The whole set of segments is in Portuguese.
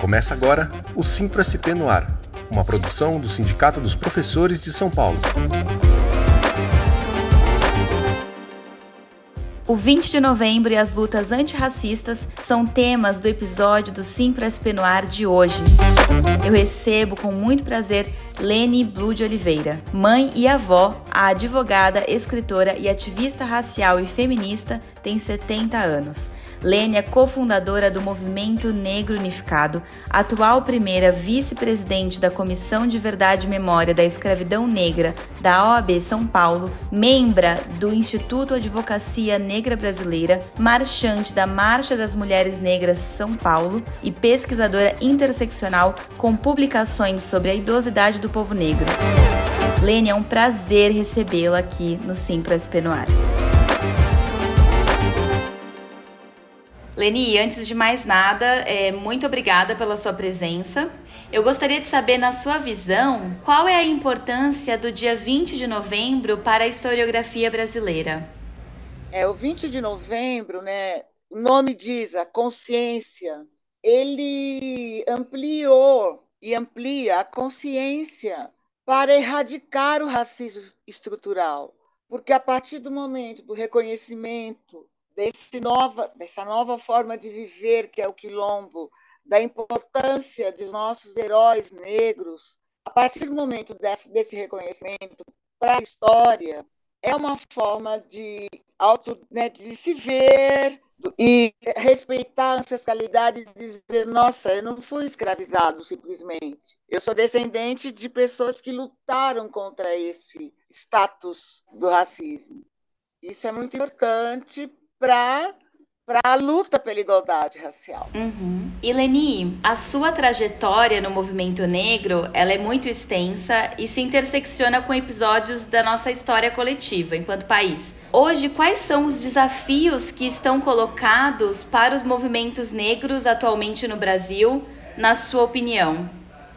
Começa agora o Simpro SP no Ar, uma produção do Sindicato dos Professores de São Paulo. O 20 de novembro e as lutas antirracistas são temas do episódio do no Ar de hoje. Eu recebo com muito prazer Lene Blue de Oliveira, mãe e avó, a advogada, escritora e ativista racial e feminista, tem 70 anos. Lênia é cofundadora do Movimento Negro Unificado, atual primeira vice-presidente da Comissão de Verdade e Memória da Escravidão Negra da OAB São Paulo, membra do Instituto Advocacia Negra Brasileira, marchante da Marcha das Mulheres Negras São Paulo e pesquisadora interseccional com publicações sobre a idosidade do povo negro. Lênia, é um prazer recebê-la aqui no Simpras Penoar. Leni, antes de mais nada, é, muito obrigada pela sua presença. Eu gostaria de saber, na sua visão, qual é a importância do dia 20 de novembro para a historiografia brasileira? É, o 20 de novembro, né, o nome diz a consciência, ele ampliou e amplia a consciência para erradicar o racismo estrutural. Porque a partir do momento do reconhecimento desse nova, dessa nova forma de viver que é o quilombo, da importância dos nossos heróis negros, a partir do momento desse, desse reconhecimento para a história, é uma forma de, auto, né, de se ver e respeitar a ancestralidade e dizer, nossa, eu não fui escravizado simplesmente. Eu sou descendente de pessoas que lutaram contra esse status do racismo. Isso é muito importante para para a luta pela igualdade racial. Uhum. E Leni, a sua trajetória no movimento negro, ela é muito extensa e se intersecciona com episódios da nossa história coletiva enquanto país. Hoje, quais são os desafios que estão colocados para os movimentos negros atualmente no Brasil, na sua opinião?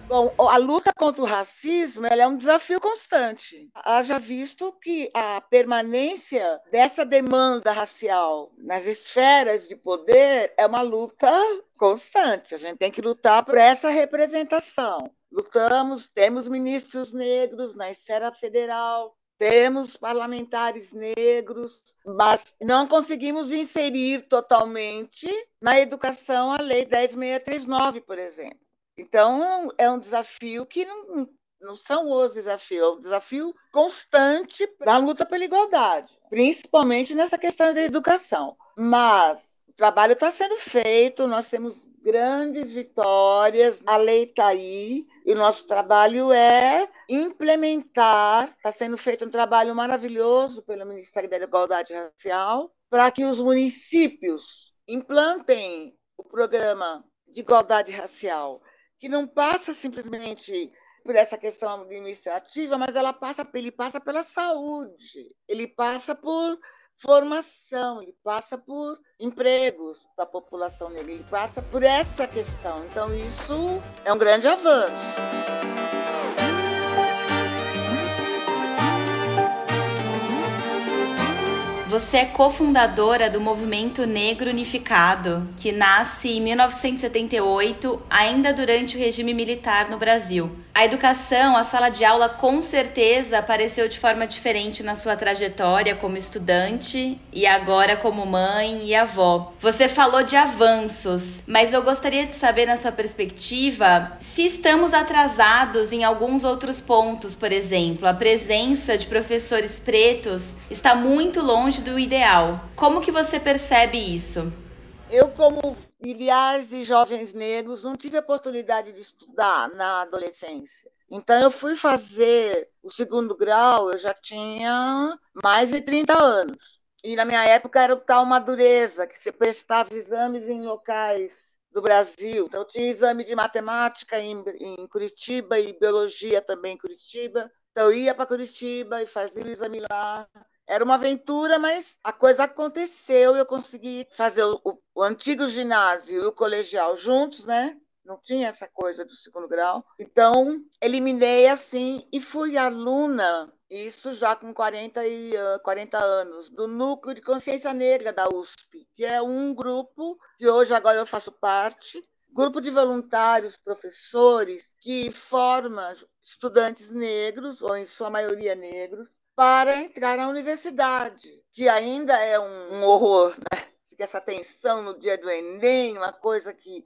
Bom, a luta contra o racismo é um desafio constante. Haja visto que a permanência dessa demanda racial nas esferas de poder é uma luta constante. A gente tem que lutar por essa representação. Lutamos, temos ministros negros na esfera federal, temos parlamentares negros, mas não conseguimos inserir totalmente na educação a Lei 10639, por exemplo. Então, é um desafio que não, não são os desafios, é um desafio constante na luta pela igualdade, principalmente nessa questão da educação. Mas o trabalho está sendo feito, nós temos grandes vitórias, a lei está aí, e o nosso trabalho é implementar, está sendo feito um trabalho maravilhoso pelo Ministério da Igualdade Racial, para que os municípios implantem o programa de igualdade racial que não passa simplesmente por essa questão administrativa, mas ela passa, ele passa pela saúde, ele passa por formação, ele passa por empregos para a população negra, ele passa por essa questão. Então, isso é um grande avanço. Você é cofundadora do Movimento Negro Unificado, que nasce em 1978, ainda durante o regime militar no Brasil. A educação, a sala de aula, com certeza apareceu de forma diferente na sua trajetória como estudante e agora como mãe e avó. Você falou de avanços, mas eu gostaria de saber, na sua perspectiva, se estamos atrasados em alguns outros pontos, por exemplo, a presença de professores pretos está muito longe do ideal. Como que você percebe isso? Eu, como milhares de jovens negros, não tive a oportunidade de estudar na adolescência. Então, eu fui fazer o segundo grau, eu já tinha mais de 30 anos. E na minha época era o tal madureza, que se prestava exames em locais do Brasil. Então, eu tinha exame de matemática em, em Curitiba e biologia também em Curitiba. Então, eu ia para Curitiba e fazia o exame lá. Era uma aventura, mas a coisa aconteceu e eu consegui fazer o, o, antigo ginásio e o colegial juntos, né? Não tinha essa coisa do segundo grau. Então, eliminei assim e fui aluna isso já com 40, e, 40 anos, do Núcleo de Consciência Negra da USP, que é um grupo que hoje agora eu faço parte, grupo de voluntários, professores, que forma estudantes negros, ou em sua maioria negros, para entrar na universidade, que ainda é um, horror, né? Fica essa tensão no dia do Enem, uma coisa que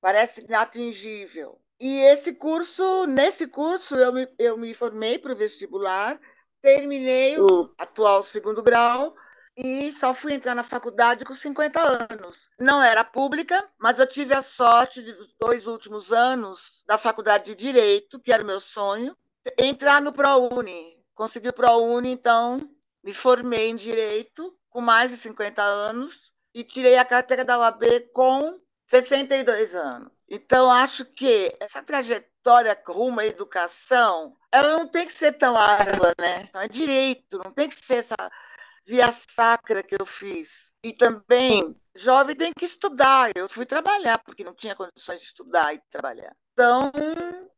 parece inatingível. E esse curso, nesse curso, eu me, eu me formei para o vestibular, terminei o atual segundo grau e só fui entrar na faculdade com 50 anos. Não era pública, mas eu tive a sorte de, dos dois últimos anos da faculdade de Direito, que era o meu sonho, entrar no ProUni. Consegui o ProUni, então me formei em Direito com mais de 50 anos e tirei a carteira da UAB com 62 anos. Então, acho que essa trajetória rumo à educação, ela não tem que ser tão árdua, né? Então, é direito, não tem que ser essa via sacra que eu fiz. E também, jovem tem que estudar. Eu fui trabalhar, porque não tinha condições de estudar e trabalhar. Então,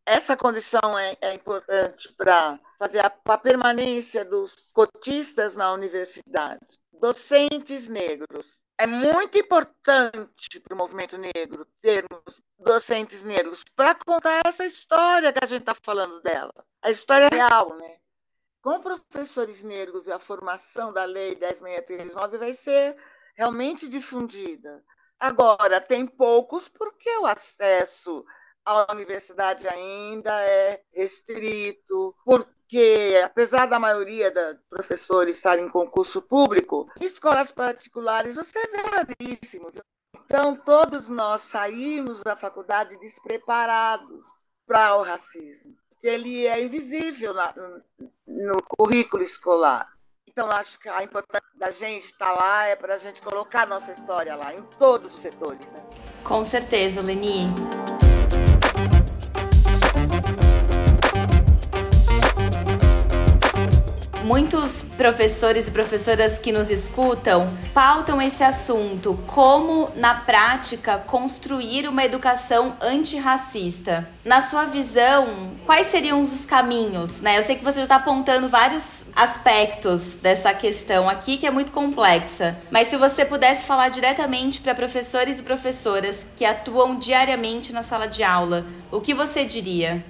essa condição é, é importante para fazer a, a permanência dos cotistas na universidade. Docentes negros, é muito importante para o movimento negro termos docentes negros para contar essa história que a gente está falando dela, a história real, né? Com professores negros e a formação da Lei 10.639 vai ser realmente difundida. Agora, tem poucos porque o acesso à universidade ainda é restrito, por, que, apesar da maioria dos professores estarem em concurso público, escolas particulares você vê raríssimos. Então, todos nós saímos da faculdade despreparados para o racismo, porque ele é invisível na, no currículo escolar. Então, acho que a importância da gente estar lá é para a gente colocar nossa história lá, em todos os setores. Né? Com certeza, Leni. Muitos professores e professoras que nos escutam pautam esse assunto, como na prática construir uma educação antirracista. Na sua visão, quais seriam os caminhos? Né? Eu sei que você já está apontando vários aspectos dessa questão aqui, que é muito complexa, mas se você pudesse falar diretamente para professores e professoras que atuam diariamente na sala de aula, o que você diria?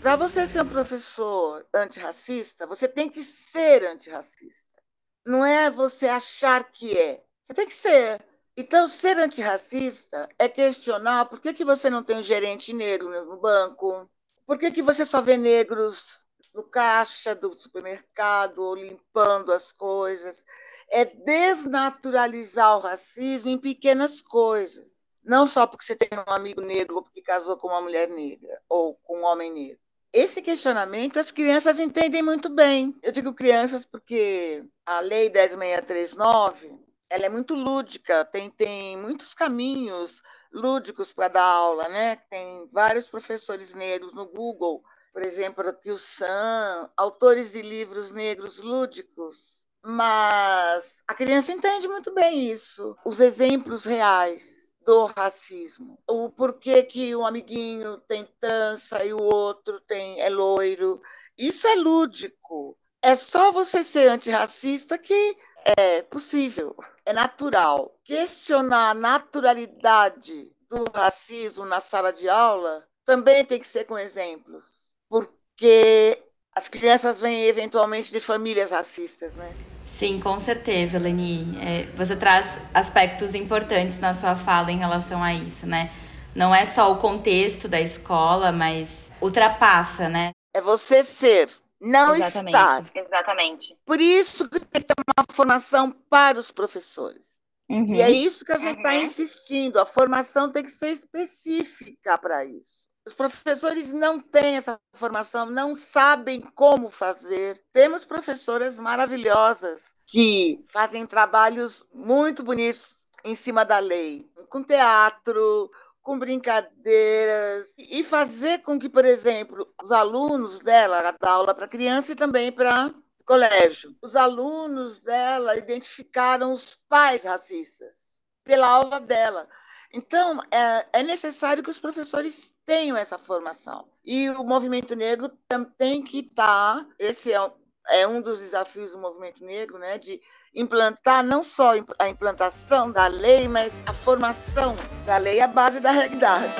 Para você ser um professor antirracista, você tem que ser antirracista. Não é você achar que é. Você tem que ser. Então, ser antirracista é questionar por que, que você não tem gerente negro no banco, por que, que você só vê negros no caixa do supermercado ou limpando as coisas. É desnaturalizar o racismo em pequenas coisas. Não só porque você tem um amigo negro ou porque casou com uma mulher negra ou com um homem negro esse questionamento as crianças entendem muito bem. Eu digo crianças porque a Lei 10639 ela é muito lúdica, tem, tem muitos caminhos lúdicos para dar aula, né? Tem vários professores negros no Google, por exemplo, aqui o Sam, autores de livros negros lúdicos, mas a criança entende muito bem isso, os exemplos reais do racismo. O porquê que um amiguinho tem trança e o outro tem é loiro. Isso é lúdico. É só você ser antirracista que é possível, é natural. Questionar a naturalidade do racismo na sala de aula também tem que ser com exemplos, porque as crianças vêm eventualmente de famílias racistas, né? Sim, com certeza, Leni. É, você traz aspectos importantes na sua fala em relação a isso, né? Não é só o contexto da escola, mas ultrapassa, né? É você ser, não Exatamente. estar. Exatamente. Por isso que tem que ter uma formação para os professores. Uhum. E é isso que a gente está uhum. insistindo. A formação tem que ser específica para isso. Os professores não têm essa formação, não sabem como fazer. Temos professoras maravilhosas que fazem trabalhos muito bonitos em cima da lei, com teatro, com brincadeiras e fazer com que, por exemplo, os alunos dela, da aula para criança e também para colégio, os alunos dela identificaram os pais racistas pela aula dela. Então, é, é necessário que os professores tenham essa formação. E o movimento negro tem que estar, tá, esse é, é um dos desafios do movimento negro, né, de implantar não só a implantação da lei, mas a formação da lei à base da realidade.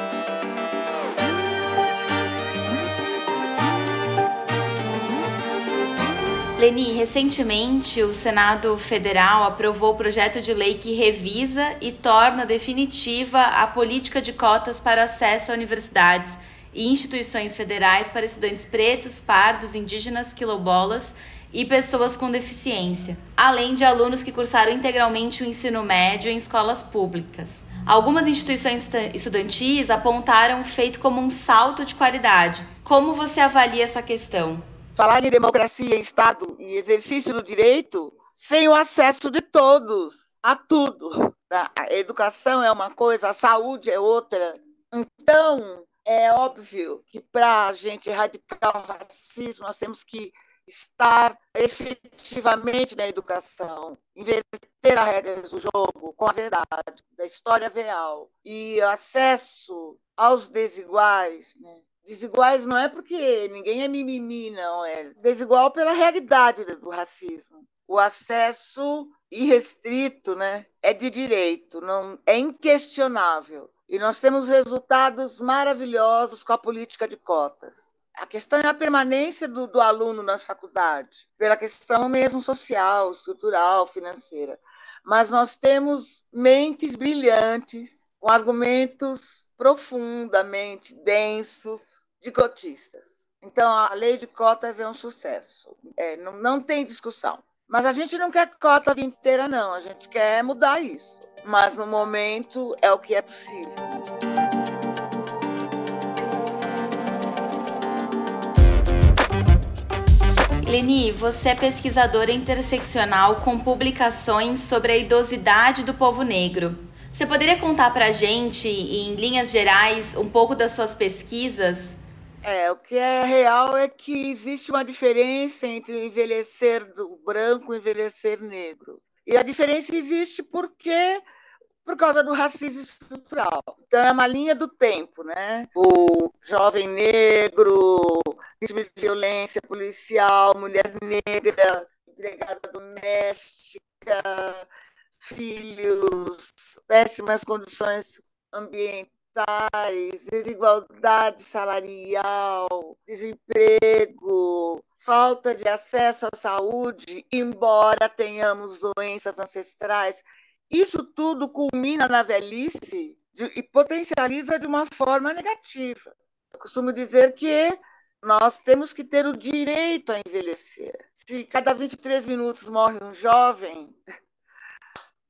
Leni, recentemente o Senado Federal aprovou o projeto de lei que revisa e torna definitiva a política de cotas para acesso a universidades e instituições federais para estudantes pretos, pardos, indígenas, quilombolas e pessoas com deficiência, além de alunos que cursaram integralmente o ensino médio em escolas públicas. Algumas instituições estudantis apontaram o feito como um salto de qualidade. Como você avalia essa questão? Falar em democracia, Estado e exercício do direito sem o acesso de todos a tudo. A educação é uma coisa, a saúde é outra. Então, é óbvio que para a gente erradicar o racismo, nós temos que estar efetivamente na educação, inverter as regras do jogo com a verdade, da história real e acesso aos desiguais, né? Desiguais não é porque ninguém é mimimi, não. É desigual pela realidade do racismo. O acesso irrestrito né, é de direito, não é inquestionável. E nós temos resultados maravilhosos com a política de cotas. A questão é a permanência do, do aluno nas faculdades, pela questão mesmo social, estrutural, financeira. Mas nós temos mentes brilhantes, com argumentos profundamente densos, de cotistas. Então, a lei de cotas é um sucesso. É, não, não tem discussão. Mas a gente não quer cota a vida inteira, não. A gente quer mudar isso. Mas, no momento, é o que é possível. Leni, você é pesquisadora interseccional com publicações sobre a idosidade do povo negro. Você poderia contar para a gente, em linhas gerais, um pouco das suas pesquisas? É, o que é real é que existe uma diferença entre o envelhecer do branco e o envelhecer negro. E a diferença existe porque por causa do racismo estrutural. Então é uma linha do tempo, né? O jovem negro, vítima de violência policial, mulher negra, empregada doméstica, filhos, péssimas condições ambientais desigualdade salarial, desemprego, falta de acesso à saúde, embora tenhamos doenças ancestrais. Isso tudo culmina na velhice e potencializa de uma forma negativa. Eu costumo dizer que nós temos que ter o direito a envelhecer. Se cada 23 minutos morre um jovem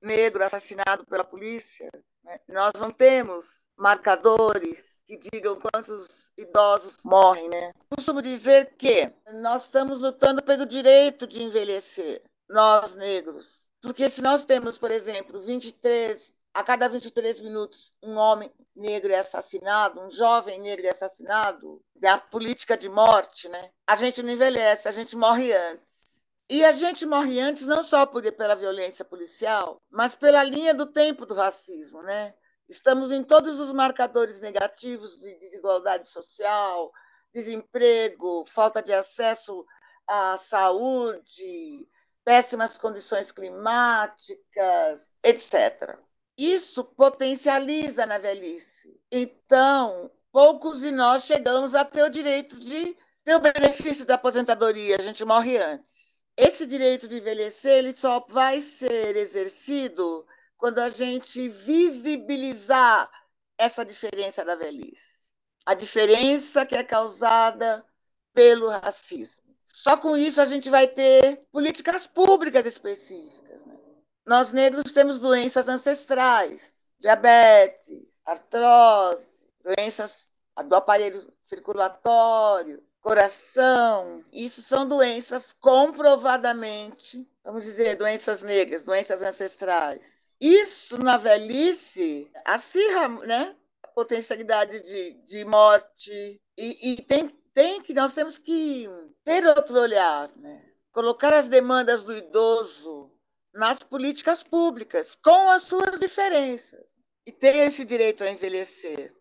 negro assassinado pela polícia, né? Nós não temos marcadores que digam quantos idosos morrem. Né? Costumo dizer que nós estamos lutando pelo direito de envelhecer, nós negros. Porque se nós temos, por exemplo, 23 a cada 23 minutos um homem negro é assassinado, um jovem negro é assassinado, é a política de morte, né? A gente não envelhece, a gente morre antes. E a gente morre antes não só por, pela violência policial, mas pela linha do tempo do racismo, né? Estamos em todos os marcadores negativos de desigualdade social, desemprego, falta de acesso à saúde, péssimas condições climáticas, etc. Isso potencializa na velhice. Então, poucos de nós chegamos a ter o direito de ter o benefício da aposentadoria, a gente morre antes. Esse direito de envelhecer ele só vai ser exercido quando a gente visibilizar essa diferença da velhice. A diferença que é causada pelo racismo. Só com isso a gente vai ter políticas públicas específicas. Né? Nós negros temos doenças ancestrais, diabetes, artrose, doenças do aparelho circulatório, coração. Isso são doenças comprovadamente, vamos dizer, doenças negras, doenças ancestrais. Isso na velhice acirra, né? A potencialidade de, de morte e, e tem, tem que nós temos que ter outro olhar, né? Colocar as demandas do idoso nas políticas públicas, com as suas diferenças, e ter esse direito a envelhecer.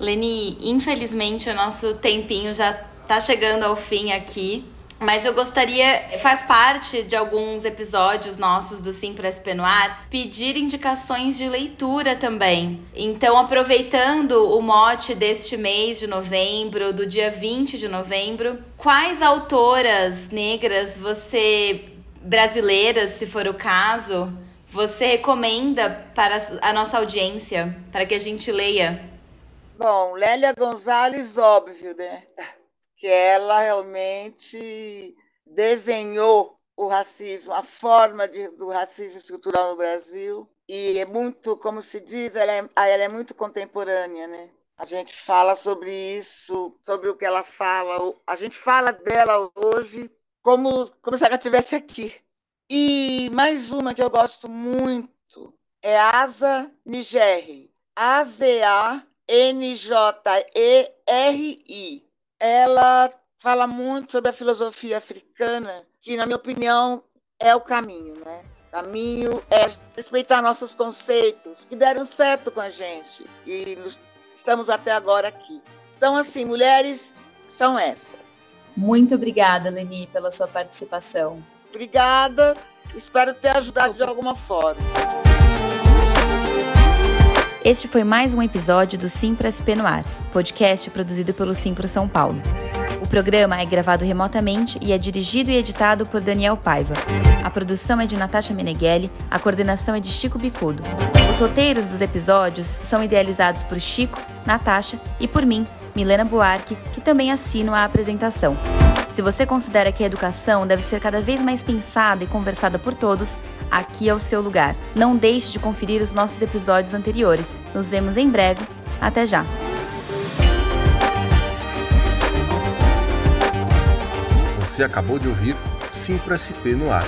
Leni, infelizmente o nosso tempinho já tá chegando ao fim aqui. Mas eu gostaria, faz parte de alguns episódios nossos do Sim para Noir, pedir indicações de leitura também. Então, aproveitando o mote deste mês de novembro, do dia 20 de novembro, quais autoras negras você, brasileiras, se for o caso, você recomenda para a nossa audiência, para que a gente leia? Bom, Lélia Gonzalez, óbvio, né? Que ela realmente desenhou o racismo, a forma de, do racismo estrutural no Brasil. E é muito, como se diz, ela é, ela é muito contemporânea, né? A gente fala sobre isso, sobre o que ela fala. A gente fala dela hoje como, como se ela estivesse aqui. E mais uma que eu gosto muito é Asa Nigeri. A-Z-A-N-J-E-R-I ela fala muito sobre a filosofia africana, que, na minha opinião, é o caminho, né? O caminho é respeitar nossos conceitos, que deram certo com a gente, e estamos até agora aqui. Então, assim, mulheres são essas. Muito obrigada, Leni, pela sua participação. Obrigada, espero ter ajudado de alguma forma. Este foi mais um episódio do Simpra SP no Ar, podcast produzido pelo Simpro São Paulo. O programa é gravado remotamente e é dirigido e editado por Daniel Paiva. A produção é de Natasha Meneghelli, a coordenação é de Chico Bicudo. Os roteiros dos episódios são idealizados por Chico, Natasha e por mim, Milena Buarque, que também assino a apresentação. Se você considera que a educação deve ser cada vez mais pensada e conversada por todos, aqui é o seu lugar. Não deixe de conferir os nossos episódios anteriores. Nos vemos em breve. Até já! Você acabou de ouvir Simpro SP no ar.